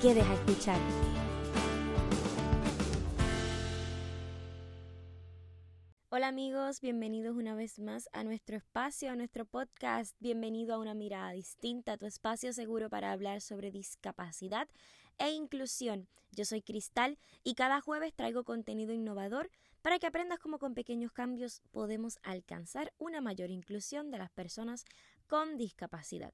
quedes a escuchar. Hola amigos, bienvenidos una vez más a nuestro espacio, a nuestro podcast. Bienvenido a una mirada distinta, tu espacio seguro para hablar sobre discapacidad e inclusión. Yo soy Cristal y cada jueves traigo contenido innovador para que aprendas cómo con pequeños cambios podemos alcanzar una mayor inclusión de las personas con discapacidad.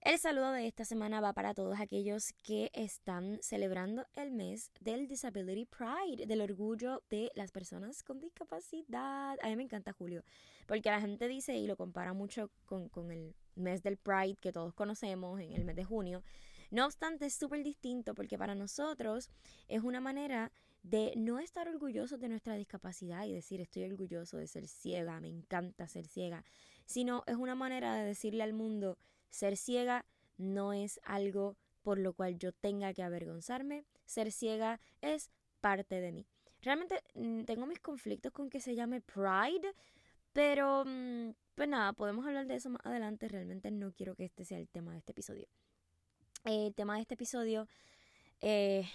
El saludo de esta semana va para todos aquellos que están celebrando el mes del Disability Pride, del orgullo de las personas con discapacidad. A mí me encanta Julio, porque la gente dice y lo compara mucho con, con el mes del Pride que todos conocemos en el mes de junio. No obstante, es súper distinto porque para nosotros es una manera de no estar orgullosos de nuestra discapacidad y decir estoy orgulloso de ser ciega, me encanta ser ciega, sino es una manera de decirle al mundo, ser ciega no es algo por lo cual yo tenga que avergonzarme. Ser ciega es parte de mí. Realmente mm, tengo mis conflictos con que se llame Pride, pero mm, pues nada, podemos hablar de eso más adelante. Realmente no quiero que este sea el tema de este episodio. el tema de este episodio eh,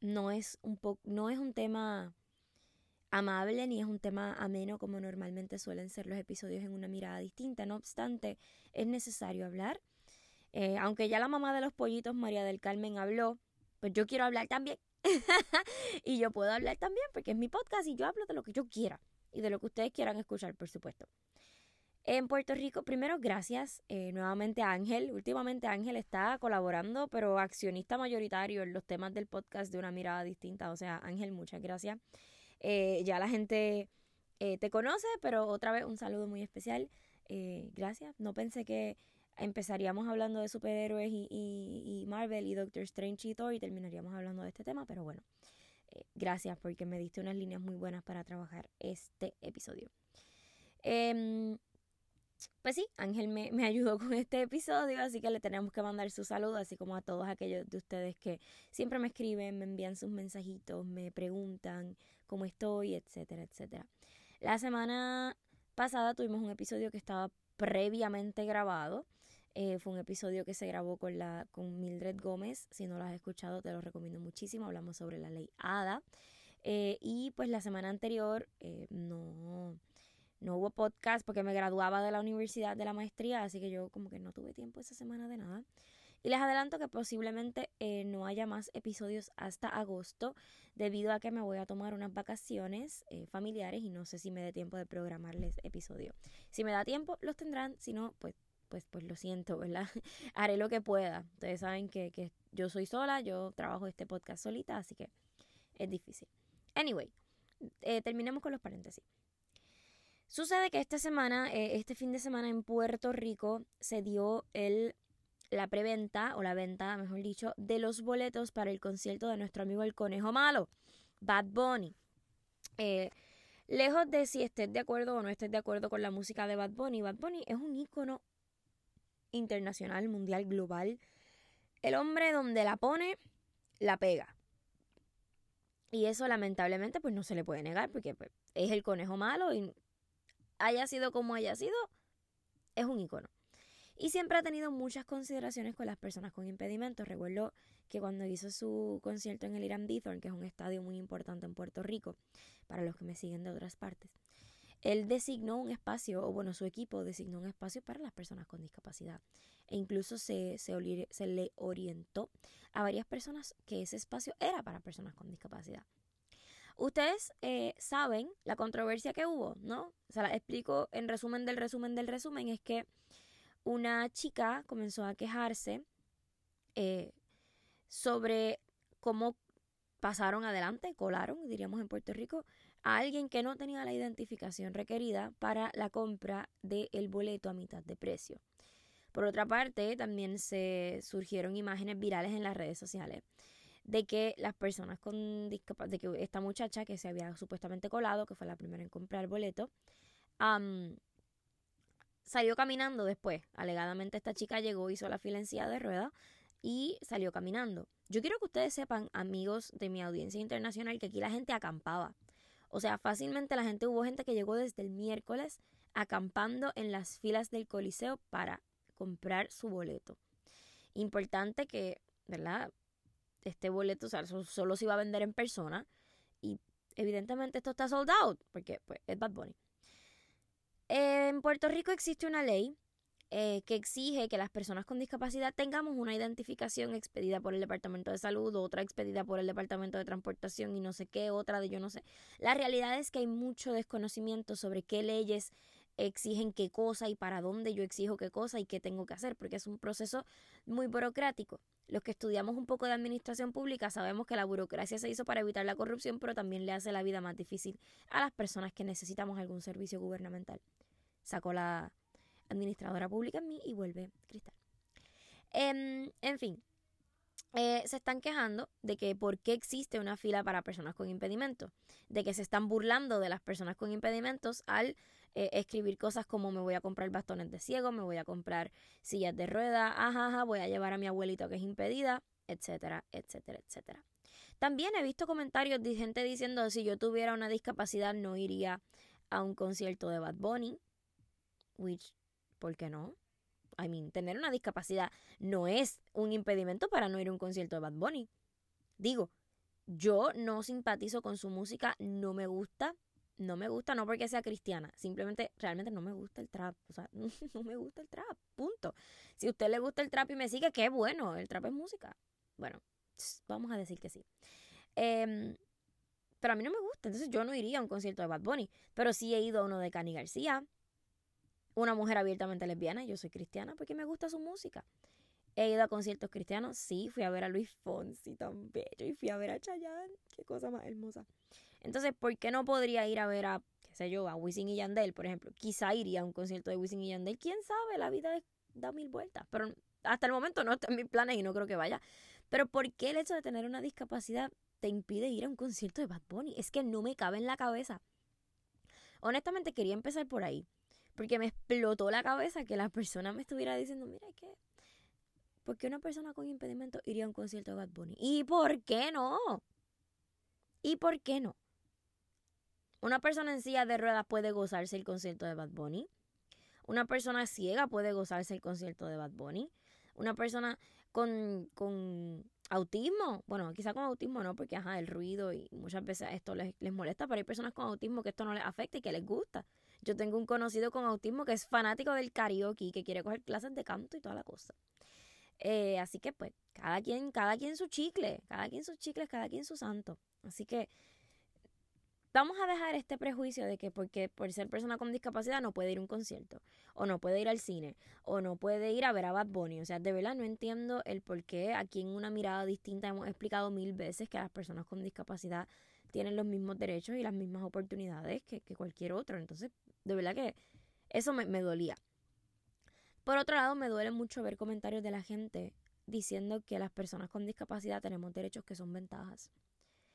no, es un no es un tema amable ni es un tema ameno como normalmente suelen ser los episodios en una mirada distinta. No obstante, es necesario hablar. Eh, aunque ya la mamá de los pollitos, María del Carmen, habló, pues yo quiero hablar también. y yo puedo hablar también porque es mi podcast y yo hablo de lo que yo quiera y de lo que ustedes quieran escuchar, por supuesto. En Puerto Rico, primero, gracias eh, nuevamente a Ángel. Últimamente Ángel está colaborando, pero accionista mayoritario en los temas del podcast de una mirada distinta. O sea, Ángel, muchas gracias. Eh, ya la gente eh, te conoce, pero otra vez un saludo muy especial. Eh, gracias. No pensé que empezaríamos hablando de superhéroes y, Marvel y Doctor Strange y Thor y terminaríamos hablando de este tema, pero bueno, gracias porque me diste unas líneas muy buenas para trabajar este episodio. Em, pues sí, Ángel me, me, ayudó con este episodio, así que le tenemos que mandar su saludo, así como a todos aquellos de ustedes que siempre me escriben, me envían sus mensajitos, me preguntan cómo estoy, etcétera, etcétera. La semana pasada tuvimos un episodio que estaba previamente grabado. Eh, fue un episodio que se grabó con, la, con Mildred Gómez. Si no lo has escuchado, te lo recomiendo muchísimo. Hablamos sobre la ley ADA. Eh, y pues la semana anterior eh, no, no hubo podcast porque me graduaba de la universidad de la maestría, así que yo como que no tuve tiempo esa semana de nada. Y les adelanto que posiblemente eh, no haya más episodios hasta agosto debido a que me voy a tomar unas vacaciones eh, familiares y no sé si me dé tiempo de programarles episodio. Si me da tiempo, los tendrán, si no, pues, pues, pues lo siento, ¿verdad? Haré lo que pueda. Ustedes saben que, que yo soy sola, yo trabajo este podcast solita, así que es difícil. Anyway, eh, terminemos con los paréntesis. Sucede que esta semana, este fin de semana en Puerto Rico, se dio el, la preventa, o la venta, mejor dicho, de los boletos para el concierto de nuestro amigo el Conejo Malo, Bad Bunny. Eh, lejos de si estés de acuerdo o no estés de acuerdo con la música de Bad Bunny, Bad Bunny es un ícono internacional, mundial, global. El hombre donde la pone, la pega. Y eso lamentablemente pues no se le puede negar porque pues, es el conejo malo y haya sido como haya sido, es un icono. Y siempre ha tenido muchas consideraciones con las personas con impedimentos. Recuerdo que cuando hizo su concierto en el Irán que es un estadio muy importante en Puerto Rico, para los que me siguen de otras partes, él designó un espacio, o bueno, su equipo designó un espacio para las personas con discapacidad. E incluso se, se, le orientó a varias personas que ese espacio era para personas con discapacidad. Ustedes eh, saben la controversia que hubo, ¿no? Se la explico en resumen del resumen del resumen. Es que una chica comenzó a quejarse eh, sobre cómo pasaron adelante, colaron, diríamos en Puerto Rico, a alguien que no tenía la identificación requerida para la compra del boleto a mitad de precio. Por otra parte, también se surgieron imágenes virales en las redes sociales de que las personas con discapacidad, de que esta muchacha que se había supuestamente colado, que fue la primera en comprar boleto, salió caminando después. Alegadamente esta chica llegó, hizo la fila en silla de ruedas y salió caminando. Yo quiero que ustedes sepan, amigos de mi audiencia internacional, que aquí la gente acampaba. O sea, fácilmente la gente, hubo gente que llegó desde el miércoles acampando en las filas del Coliseo para comprar su boleto. Importante que, ¿verdad? Este boleto solo se iba a vender en persona y evidentemente esto está sold out porque pues, es Bad Bunny. En Puerto Rico existe una ley eh, que exige que las personas con discapacidad tengamos una identificación expedida por el Departamento de Salud, otra expedida por el Departamento de Transportación y no sé qué, otra de yo no sé. La realidad es que hay mucho desconocimiento sobre qué leyes exigen qué cosa y para dónde yo exijo qué cosa y qué tengo que hacer, porque es un proceso muy burocrático. Los que estudiamos un poco de administración pública sabemos que la burocracia se hizo para evitar la corrupción, pero también le hace la vida más difícil a las personas que necesitamos algún servicio gubernamental. Sacó la administradora pública en mí y vuelve Cristal. Em, en fin, eh, se están quejando de que por qué existe una fila para personas con impedimentos, de que se están burlando de las personas con impedimentos al eh, escribir cosas como me voy a comprar bastones de ciego, me voy a comprar sillas de rueda, ajá, voy a llevar a mi abuelito que es impedida, etcétera, etcétera, etcétera. También he visto comentarios de gente diciendo si yo tuviera una discapacidad no iría a un concierto de Bad Bunny, which ¿por qué no? I mean, tener una discapacidad no es un impedimento para no ir a un concierto de Bad Bunny. Digo, yo no simpatizo con su música, no me gusta, no me gusta no porque sea cristiana, simplemente realmente no me gusta el trap, o sea, no me gusta el trap, punto. Si a usted le gusta el trap y me sigue, qué bueno, el trap es música. Bueno, vamos a decir que sí. Em, pero a mí no me gusta, entonces yo no iría a un concierto de Bad Bunny, pero sí he ido a uno de Cani García, una mujer abiertamente lesbiana, yo soy cristiana porque me gusta su música. He ido a conciertos cristianos, sí, fui a ver a Luis Fonsi tan bello y fui a ver a Chayanne, qué cosa más hermosa. Entonces, ¿por qué no podría ir a ver a, qué sé yo, a Wisin y Yandel, por ejemplo? Quizá iría a un concierto de Wisin y Yandel, quién sabe, la vida da mil vueltas, pero hasta el momento no está en mis planes y no creo que vaya. Pero ¿por qué el hecho de tener una discapacidad te impide ir a un concierto de Bad Bunny? Es que no me cabe en la cabeza. Honestamente quería empezar por ahí porque me explotó la cabeza que la persona me estuviera diciendo, mira, ¿qué? ¿Por qué una persona con impedimento iría a un concierto de Bad Bunny? ¿Y por qué no? ¿Y por qué no? Una persona en silla de ruedas puede gozarse el concierto de Bad Bunny. Una persona ciega puede gozarse el concierto de Bad Bunny. Una persona con, con autismo, bueno, quizá con autismo no, porque ajá, el ruido y muchas veces esto les, les molesta, pero hay personas con autismo que esto no les afecta y que les gusta. Yo tengo un conocido con autismo que es fanático del karaoke y que quiere coger clases de canto y toda la cosa. Eh, así que pues, cada quien, cada quien su chicle, cada quien sus chicles, cada quien su santo. Así que vamos a dejar este prejuicio de que porque por ser persona con discapacidad no puede ir a un concierto, o no puede ir al cine, o no puede ir a ver a Bad Bunny. O sea, de verdad no entiendo el por qué aquí en una mirada distinta hemos explicado mil veces que las personas con discapacidad tienen los mismos derechos y las mismas oportunidades que, cualquier otro. Entonces, de verdad que eso me, dolía. Por otro lado, me duele mucho ver comentarios de la gente diciendo que las personas con discapacidad tenemos derechos que son ventajas.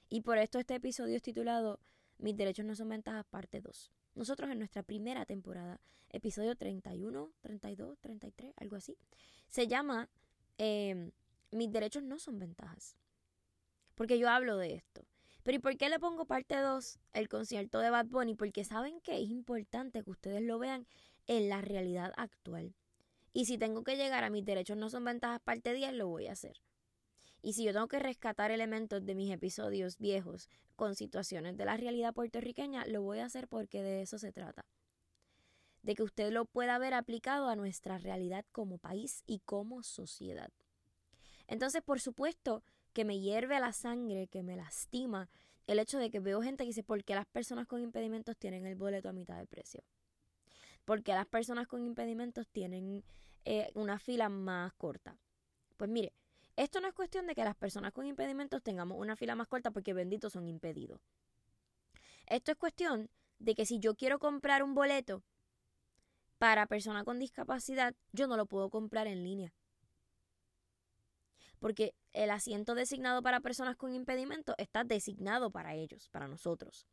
Y por esto este episodio es titulado Mis derechos no son ventajas, parte 2. Nosotros en nuestra primera temporada, episodio 31, 32, 33, algo así, se llama em, Mis derechos no son ventajas. Porque yo hablo de esto. Pero ¿y por qué le pongo parte 2 el concierto de Bad Bunny? Porque saben que es importante que ustedes lo vean en la realidad actual. Y si tengo que llegar a mis derechos no son ventajas parte 10, lo voy a hacer. Y si yo tengo que rescatar elementos de mis episodios viejos con situaciones de la realidad puertorriqueña, lo voy a hacer porque de eso se trata. De que usted lo pueda ver aplicado a nuestra realidad como país y como sociedad. Entonces, por supuesto, que me hierve la sangre, que me lastima el hecho de que veo gente que dice, ¿por qué las personas con impedimentos tienen el boleto a mitad de precio? ¿Por qué las personas con impedimentos tienen eh, una fila más corta? Pues mire, esto no es cuestión de que las personas con impedimentos tengamos una fila más corta porque benditos son impedidos. Esto es cuestión de que si yo quiero comprar un boleto para persona con discapacidad, yo no lo puedo comprar en línea. Porque el asiento designado para personas con impedimento está designado para ellos, para nosotros.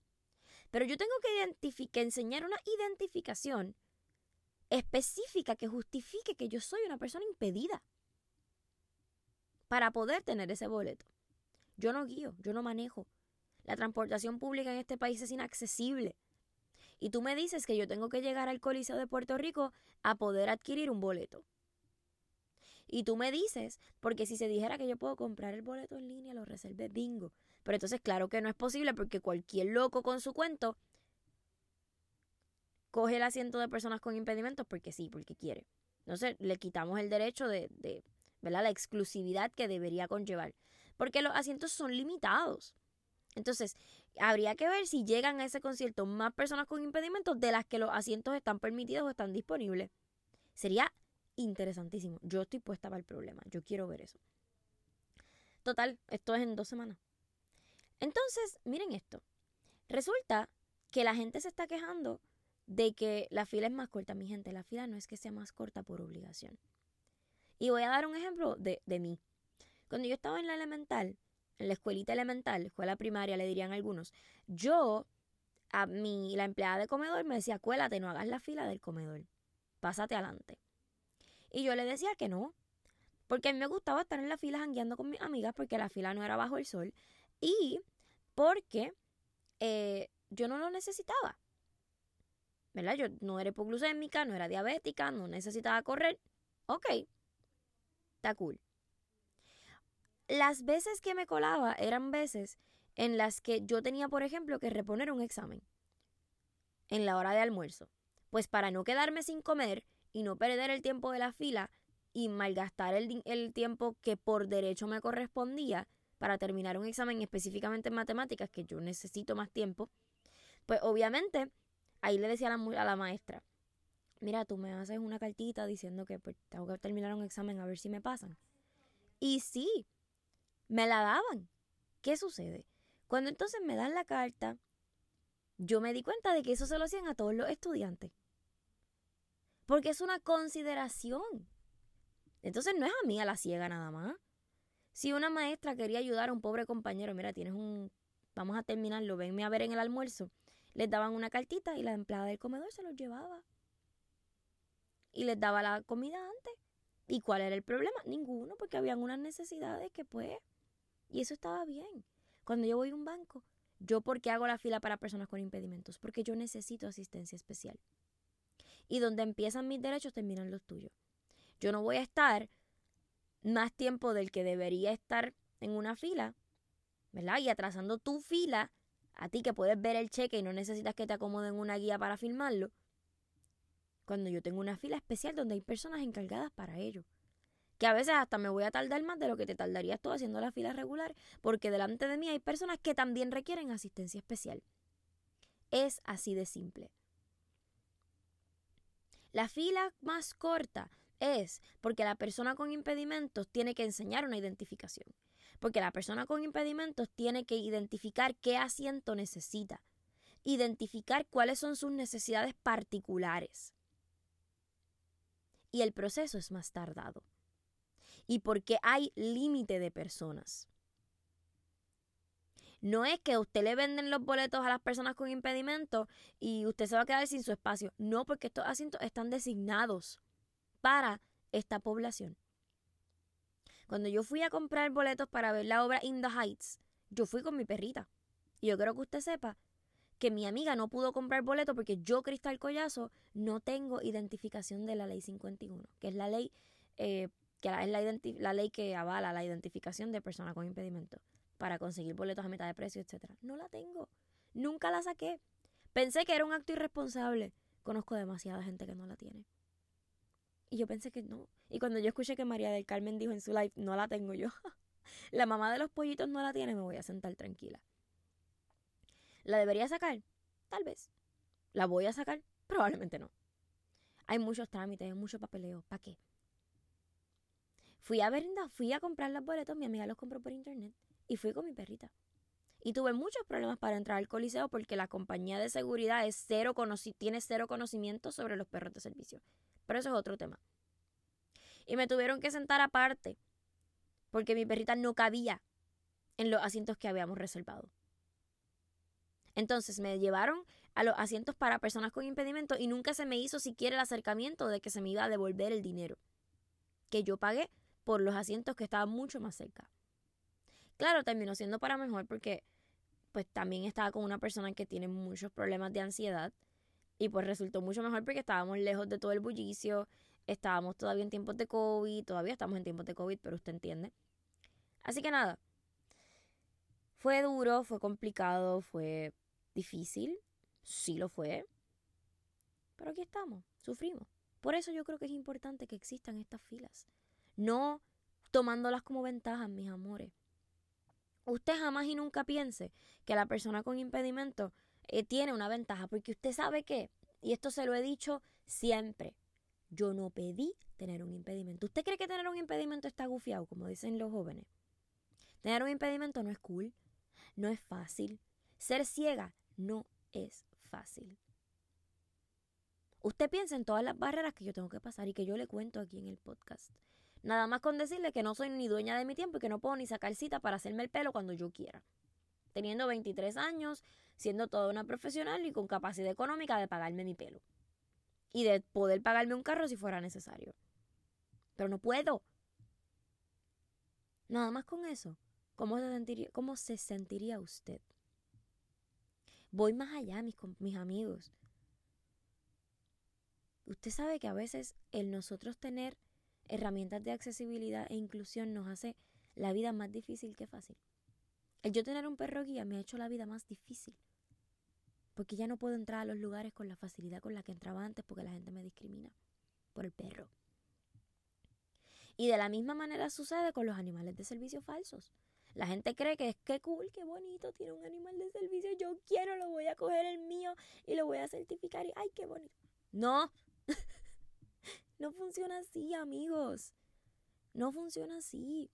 Pero yo tengo que, que enseñar una identificación específica que justifique que yo soy una persona impedida para poder tener ese boleto. Yo no guío, yo no manejo. La transportación pública en este país es inaccesible. Y tú me dices que yo tengo que llegar al Coliseo de Puerto Rico a poder adquirir un boleto. Y tú me dices, porque si se dijera que yo puedo comprar el boleto en línea, lo reservé bingo. Pero entonces, claro que no es posible porque cualquier loco con su cuento coge el asiento de personas con impedimentos porque sí, porque quiere. Entonces, le quitamos el derecho de, de ¿verdad? La exclusividad que debería conllevar. Porque los asientos son limitados. Entonces, habría que ver si llegan a ese concierto más personas con impedimentos de las que los asientos están permitidos o están disponibles. Sería interesantísimo. Yo estoy puesta para el problema. Yo quiero ver eso. Total, esto es en dos semanas. Entonces, miren esto. Resulta que la gente se está quejando de que la fila es más corta. Mi gente, la fila no es que sea más corta por obligación. Y voy a dar un ejemplo de, de mí. Cuando yo estaba en la elemental, en la escuelita elemental, escuela primaria, le dirían algunos, yo, a mí, la empleada de comedor me decía, cuélate, no hagas la fila del comedor, pásate adelante. Y yo le decía que no, porque a mí me gustaba estar en la fila jangueando con mis amigas porque la fila no era bajo el sol y porque eh, yo no lo necesitaba. ¿Verdad? Yo no era hipoglucémica, no era diabética, no necesitaba correr. Ok, está cool. Las veces que me colaba eran veces en las que yo tenía, por ejemplo, que reponer un examen en la hora de almuerzo. Pues para no quedarme sin comer y no perder el tiempo de la fila y malgastar el, el tiempo que por derecho me correspondía para terminar un examen específicamente en matemáticas, que yo necesito más tiempo, pues obviamente ahí le decía la, a la maestra, mira, tú me haces una cartita diciendo que pues, tengo que terminar un examen a ver si me pasan. Y sí, me la daban. ¿Qué sucede? Cuando entonces me dan la carta, yo me di cuenta de que eso se lo hacían a todos los estudiantes. Porque es una consideración. Entonces no es a mí a la ciega nada más. Si una maestra quería ayudar a un pobre compañero, mira, tienes un... Vamos a terminarlo, venme a ver en el almuerzo. Les daban una cartita y la empleada del comedor se los llevaba. Y les daba la comida antes. ¿Y cuál era el problema? Ninguno, porque habían unas necesidades que pues y eso estaba bien. Cuando yo voy a un banco, ¿yo por qué hago la fila para personas con impedimentos? Porque yo necesito asistencia especial. Y donde empiezan mis derechos, terminan los tuyos. Yo no voy a estar más tiempo del que debería estar en una fila, ¿verdad? Y atrasando tu fila, a ti que puedes ver el cheque y no necesitas que te acomoden una guía para filmarlo, cuando yo tengo una fila especial donde hay personas encargadas para ello que a veces hasta me voy a tardar más de lo que te tardarías tú haciendo la fila regular, porque delante de mí hay personas que también requieren asistencia especial. Es así de simple. La fila más corta es porque la persona con impedimentos tiene que enseñar una identificación. Porque la persona con impedimentos tiene que identificar qué asiento necesita. Identificar cuáles son sus necesidades particulares. Y el proceso es más tardado y porque hay límite de personas. No es que usted le venden los boletos a las personas con impedimento y usted se va a quedar sin su espacio. No, porque estos asientos están designados para esta población. Cuando yo fui a comprar boletos para ver la obra In the Heights, yo fui con mi perrita. Y yo quiero que usted sepa que mi amiga no pudo comprar boletos porque yo, Cristal Collazo, no tengo identificación de la ley 51, que es la ley eh, que es la, ley que avala la identificación de personas con impedimento para conseguir boletos a mitad de precio, etc. No la tengo. Nunca la saqué. Pensé que era un acto irresponsable. Conozco demasiada gente que no la tiene. Y yo pensé que no. Y cuando yo escuché que María del Carmen dijo en su live, no la tengo yo. la mamá de los pollitos no la tiene, me voy a sentar tranquila. ¿La debería sacar? Tal vez. ¿La voy a sacar? Probablemente no. Hay muchos trámites, hay mucho papeleo. ¿Para qué? Fui a ver, fui a comprar los boletos, mi amiga los compró por internet y fui con mi perrita. Y tuve muchos problemas para entrar al coliseo porque la compañía de seguridad es cero tiene cero conocimiento sobre los perros de servicio. Pero eso es otro tema. Y me tuvieron que sentar aparte porque mi perrita no cabía en los asientos que habíamos reservado. Entonces me llevaron a los asientos para personas con impedimento y nunca se me hizo siquiera el acercamiento de que se me iba a devolver el dinero que yo pagué por los asientos que estaban mucho más cerca. Claro, terminó siendo para mejor porque pues también estaba con una persona que tiene muchos problemas de ansiedad y pues resultó mucho mejor porque estábamos lejos de todo el bullicio, estábamos todavía en tiempos de COVID, todavía estamos en tiempos de COVID, pero usted entiende. Así que nada, fue duro, fue complicado, fue difícil, sí lo fue, pero aquí estamos, sufrimos. Por eso yo creo que es importante que existan estas filas, no tomándolas como ventajas, mis amores. Usted jamás y nunca piense que la persona con impedimento eh, tiene una ventaja, porque usted sabe que, y esto se lo he dicho siempre, yo no pedí tener un impedimento. ¿Usted cree que tener un impedimento está gufiado, como dicen los jóvenes? Tener un impedimento no es cool, no es fácil. Ser ciega no es fácil. Usted piensa en todas las barreras que yo tengo que pasar y que yo le cuento aquí en el podcast. Nada más con decirle que no soy ni dueña de mi tiempo y que no puedo ni sacar cita para hacerme el pelo cuando yo quiera. Teniendo 23 años, siendo toda una profesional y con capacidad económica de pagarme mi pelo. Y de poder pagarme un carro si fuera necesario. Pero no puedo. Nada más con eso. ¿Cómo se sentiría, cómo se sentiría usted? Voy más allá, mis, mis amigos. Usted sabe que a veces el nosotros tener herramientas de accesibilidad e inclusión nos hace la vida más difícil que fácil. El yo tener un perro guía me ha hecho la vida más difícil. Porque ya no puedo entrar a los lugares con la facilidad con la que entraba antes porque la gente me discrimina por el perro. Y de la misma manera sucede con los animales de servicio falsos. La gente cree que es que cool, qué bonito, tiene un animal de servicio, yo quiero, lo voy a coger el mío y lo voy a certificar y ay, qué bonito. No, no funciona así, amigos. No funciona así.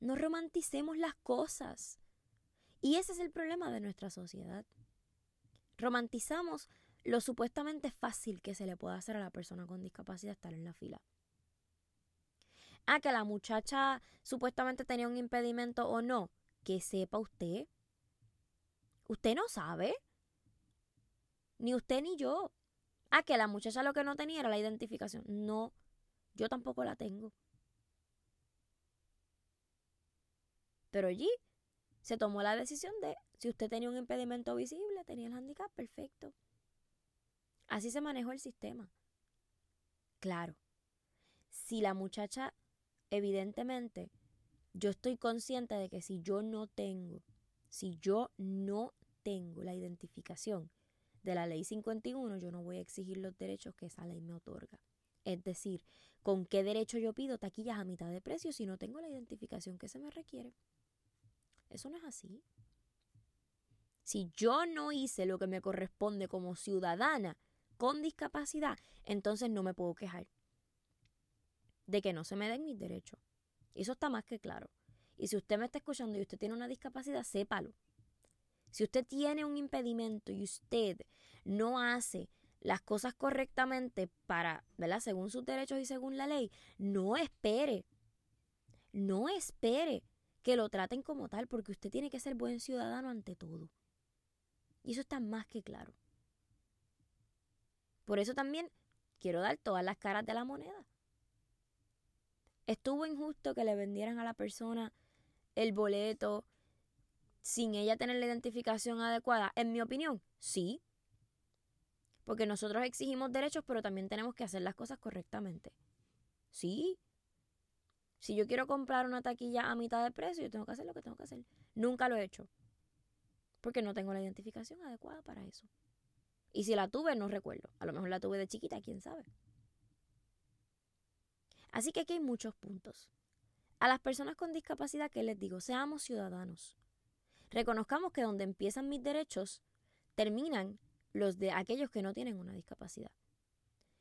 No romanticemos las cosas. Y ese es el problema de nuestra sociedad. Romantizamos lo supuestamente fácil que se le puede hacer a la persona con discapacidad estar en la fila. Ah, que la muchacha supuestamente tenía un impedimento o no. Que sepa usted. Usted no sabe. Ni usted ni yo. Ah, que la muchacha lo que no tenía era la identificación. No, yo tampoco la tengo. Pero allí se tomó la decisión de si usted tenía un impedimento visible, tenía el handicap, perfecto. Así se manejó el sistema. Claro, si la muchacha evidentemente, yo estoy consciente de que si yo no tengo, si yo no tengo la identificación de la ley 51, yo no voy a exigir los derechos que esa ley me otorga. Es decir, ¿con qué derecho yo pido taquillas a mitad de precio si no tengo la identificación que se me requiere? Eso no es así. Si yo no hice lo que me corresponde como ciudadana con discapacidad, entonces no me puedo quejar de que no se me den mis derechos. Eso está más que claro. Y si usted me está escuchando y usted tiene una discapacidad, sépalo. Si usted tiene un impedimento y usted no hace las cosas correctamente para, ¿verdad? Según sus derechos y según la ley, no espere. No espere que lo traten como tal, porque usted tiene que ser buen ciudadano ante todo. Y eso está más que claro. Por eso también quiero dar todas las caras de la moneda. ¿Estuvo injusto que le vendieran a la persona el boleto sin ella tener la identificación adecuada? En mi opinión, sí. Porque nosotros exigimos derechos, pero también tenemos que hacer las cosas correctamente. Sí. Si yo quiero comprar una taquilla a mitad de precio, yo tengo que hacer lo que tengo que hacer. Nunca lo he hecho. Porque no tengo la identificación adecuada para eso. Y si la tuve, no recuerdo. A lo mejor la tuve de chiquita, quién sabe. Así que aquí hay muchos puntos. A las personas con discapacidad, que les digo? Seamos ciudadanos. Reconozcamos que donde empiezan mis derechos, terminan los de aquellos que no tienen una discapacidad.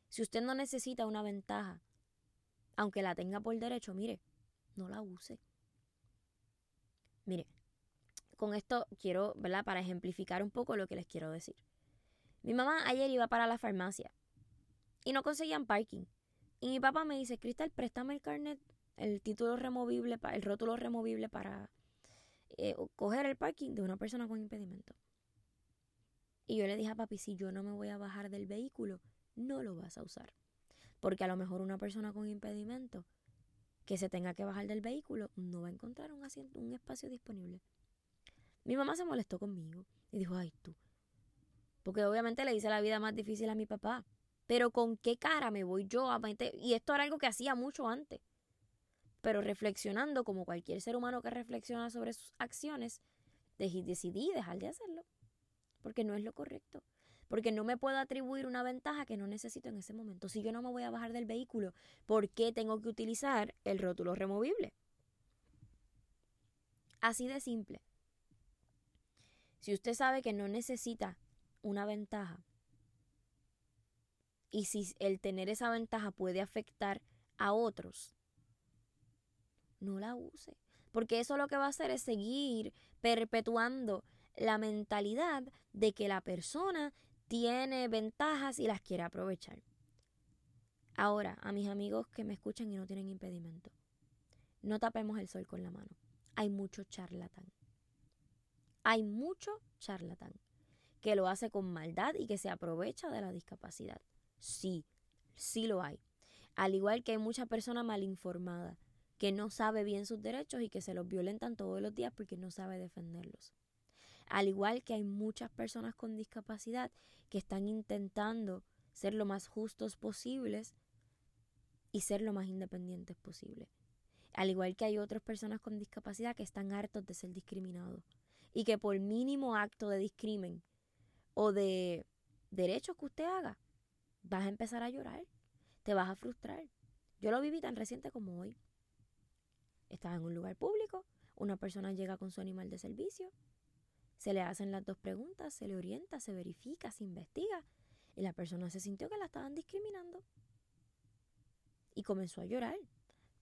Si usted no necesita una ventaja, aunque la tenga por derecho, mire, no la use. Mire, con esto quiero, ¿verdad? Para ejemplificar un poco lo que les quiero decir. Mi mamá ayer iba para la farmacia y no conseguían parking. Y mi papá me dice, Cristal, préstame el carnet, el título removible, el rótulo removible para eh, coger el parking de una persona con impedimento. Y yo le dije a papi, si yo no me voy a bajar del vehículo, no lo vas a usar. Porque a lo mejor una persona con impedimento que se tenga que bajar del vehículo no va a encontrar un, asiento, un espacio disponible. Mi mamá se molestó conmigo y dijo, ay tú. Porque obviamente le hice la vida más difícil a mi papá. Pero con qué cara me voy yo a meter... Y esto era algo que hacía mucho antes. Pero reflexionando como cualquier ser humano que reflexiona sobre sus acciones, decidí dejar de hacerlo porque no es lo correcto. Porque no me puedo atribuir una ventaja que no necesito en ese momento. Si yo no me voy a bajar del vehículo, ¿por qué tengo que utilizar el rótulo removible? Así de simple. Si usted sabe que no necesita una ventaja y si el tener esa ventaja puede afectar a otros, no la use. Porque eso lo que va a hacer es seguir perpetuando la mentalidad de que la persona tiene ventajas y las quiere aprovechar. Ahora, a mis amigos que me escuchan y no tienen impedimento, no tapemos el sol con la mano. Hay mucho charlatán. Hay mucho charlatán que lo hace con maldad y que se aprovecha de la discapacidad. Sí, sí lo hay. Al igual que hay mucha persona mal informada que no sabe bien sus derechos y que se los violentan todos los días porque no sabe defenderlos. Al igual que hay muchas personas con discapacidad que están intentando ser lo más justos posibles y ser lo más independientes posible. Al igual que hay otras personas con discapacidad que están hartos de ser discriminados y que por mínimo acto de discrimen o de derechos que usted haga, vas a empezar a llorar, te vas a frustrar. Yo lo viví tan reciente como hoy. Estaba en un lugar público, una persona llega con su animal de servicio, se le hacen las dos preguntas, se le orienta, se verifica, se investiga. Y la persona se sintió que la estaban discriminando. Y comenzó a llorar.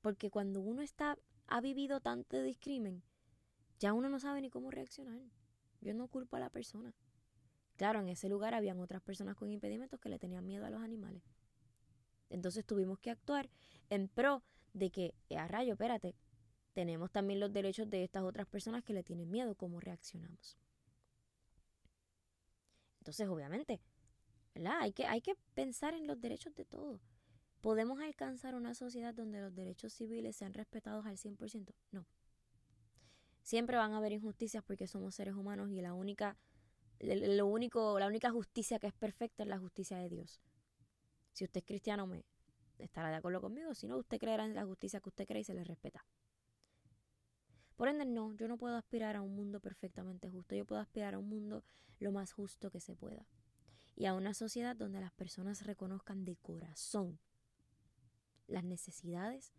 Porque cuando uno está, ha vivido tanto discrimen, ya uno no sabe ni cómo reaccionar. Yo no culpo a la persona. En ese lugar habían otras personas con impedimentos que le tenían miedo a los animales. Entonces tuvimos que actuar en pro de que, eh, a rayo, espérate, tenemos también los derechos de estas otras personas que le tienen miedo, cómo reaccionamos. Entonces, obviamente, ¿verdad? Hay que, hay que pensar en los derechos de todos. ¿Podemos alcanzar una sociedad donde los derechos civiles sean respetados al 100%? No. Siempre van a haber injusticias porque somos seres humanos y la única, lo único, la única justicia que es perfecta es la justicia de Dios. Si usted es cristiano, me estará de acuerdo conmigo. Si no, usted creerá en la justicia que usted cree y se le respeta. Por ende, no, yo no puedo aspirar a un mundo perfectamente justo, yo puedo aspirar a un mundo lo más justo que se pueda. Y a una sociedad donde las personas reconozcan de corazón las necesidades,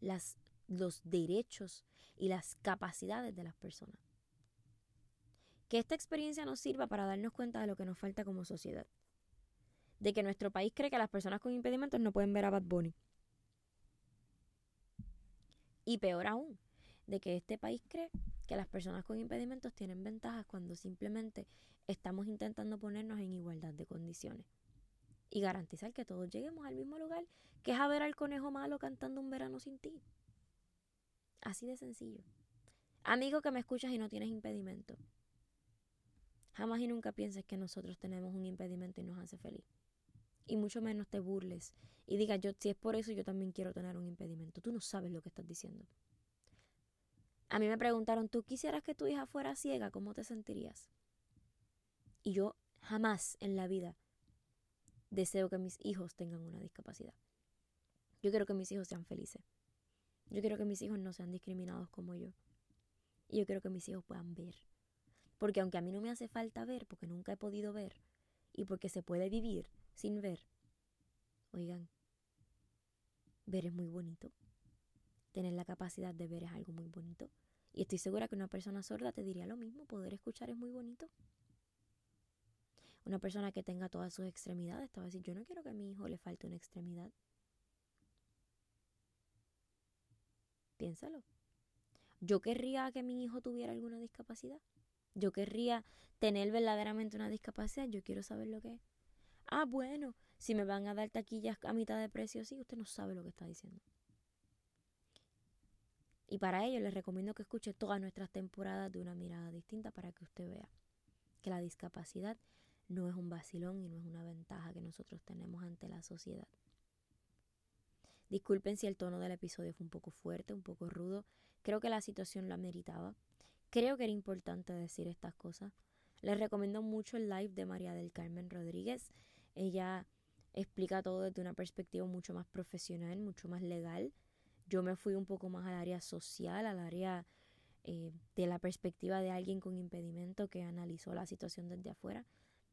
las, los derechos y las capacidades de las personas. Que esta experiencia nos sirva para darnos cuenta de lo que nos falta como sociedad. De que nuestro país cree que las personas con impedimentos no pueden ver a Bad Bunny. Y peor aún, de que este país cree que las personas con impedimentos tienen ventajas cuando simplemente estamos intentando ponernos en igualdad de condiciones y garantizar que todos lleguemos al mismo lugar, que es a ver al conejo malo cantando un verano sin ti. Así de sencillo. Amigo que me escuchas y no tienes impedimento. Jamás y nunca pienses que nosotros tenemos un impedimento y nos hace feliz. Y mucho menos te burles y digas, yo, si es por eso, yo también quiero tener un impedimento. Tú no sabes lo que estás diciendo. A mí me preguntaron, ¿tú quisieras que tu hija fuera ciega? ¿Cómo te sentirías? Y yo jamás en la vida deseo que mis hijos tengan una discapacidad. Yo quiero que mis hijos sean felices. Yo quiero que mis hijos no sean discriminados como yo. Y yo quiero que mis hijos puedan ver. Porque aunque a mí no me hace falta ver, porque nunca he podido ver, y porque se puede vivir sin ver, oigan, ver es muy bonito tener la capacidad de ver es algo muy bonito. Y estoy segura que una persona sorda te diría lo mismo, poder escuchar es muy bonito. Una persona que tenga todas sus extremidades te va a decir, yo no quiero que a mi hijo le falte una extremidad. Piénsalo. ¿Yo querría que mi hijo tuviera alguna discapacidad? Yo querría tener verdaderamente una discapacidad, yo quiero saber lo que es. Ah, bueno, si me van a dar taquillas a mitad de precio, sí, usted no sabe lo que está diciendo. Y para ello les recomiendo que escuche todas nuestras temporadas de una mirada distinta para que usted vea que la discapacidad no es un vacilón y no es una ventaja que nosotros tenemos ante la sociedad. Disculpen si el tono del episodio fue un poco fuerte, un poco rudo. Creo que la situación lo ameritaba. Creo que era importante decir estas cosas. Les recomiendo mucho el live de María del Carmen Rodríguez. Ella explica todo desde una perspectiva mucho más profesional, mucho más legal. Yo me fui un poco más al área social, al área eh, de la perspectiva de alguien con impedimento que analizó la situación desde afuera.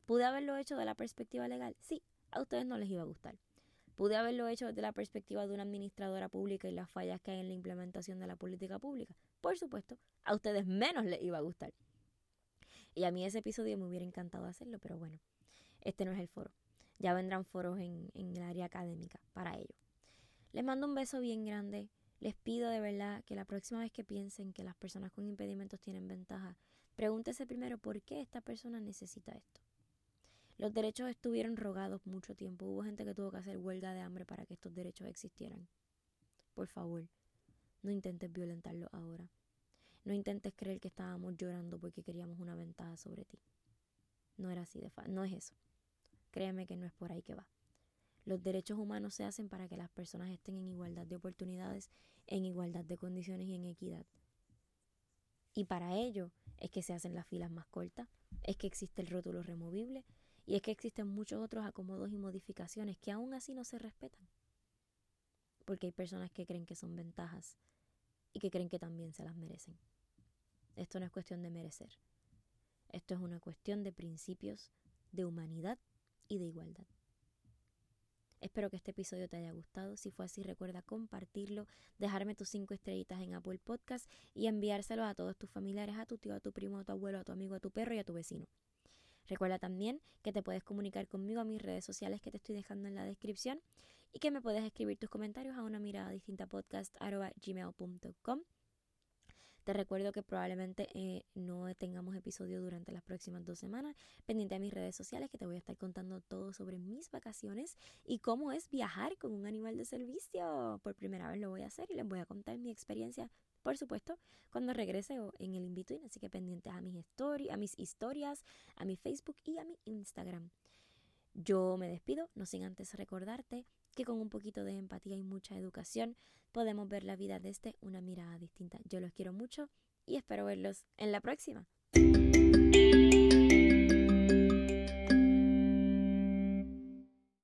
¿Pude haberlo hecho de la perspectiva legal? Sí, a ustedes no les iba a gustar. ¿Pude haberlo hecho desde la perspectiva de una administradora pública y las fallas que hay en la implementación de la política pública? Por supuesto, a ustedes menos les iba a gustar. Y a mí ese episodio me hubiera encantado hacerlo, pero bueno, este no es el foro. Ya vendrán foros en, el área académica para ello. Les mando un beso bien grande. Les pido de verdad que la próxima vez que piensen que las personas con impedimentos tienen ventaja, pregúntese primero por qué esta persona necesita esto. Los derechos estuvieron rogados mucho tiempo. Hubo gente que tuvo que hacer huelga de hambre para que estos derechos existieran. Por favor, no intentes violentarlo ahora. No intentes creer que estábamos llorando porque queríamos una ventaja sobre ti. No era así de fácil. No es eso. Créeme que no es por ahí que va. Los derechos humanos se hacen para que las personas estén en igualdad de oportunidades, en igualdad de condiciones y en equidad. Y para ello es que se hacen las filas más cortas, es que existe el rótulo removible, y es que existen muchos otros acomodos y modificaciones que aún así no se respetan. Porque hay personas que creen que son ventajas y que creen que también se las merecen. Esto no es cuestión de merecer. Esto es una cuestión de principios de humanidad y de igualdad. Espero que este episodio te haya gustado. Si fue así, recuerda compartirlo, dejarme tus cinco estrellitas en Apple Podcast y enviárselo a todos tus familiares, a tu tío, a tu primo, a tu abuelo, a tu amigo, a tu perro y a tu vecino. Recuerda también que te puedes comunicar conmigo a mis redes sociales que te estoy dejando en la descripción y que me puedes escribir tus comentarios a una mirada distinta podcast gmail.com. Te recuerdo que probablemente eh, no tengamos episodio durante las próximas dos semanas. Pendiente a mis redes sociales que te voy a estar contando todo sobre mis vacaciones y cómo es viajar con un animal de servicio. Por primera vez lo voy a hacer y les voy a contar mi experiencia por supuesto, cuando regrese en el in-between. Así que pendientes a mis, a mis historias, a mi Facebook y a mi Instagram. Yo me despido, no sin antes recordarte que con un poquito de empatía y mucha educación podemos ver la vida desde una mirada distinta. Yo los quiero mucho y espero verlos en la próxima.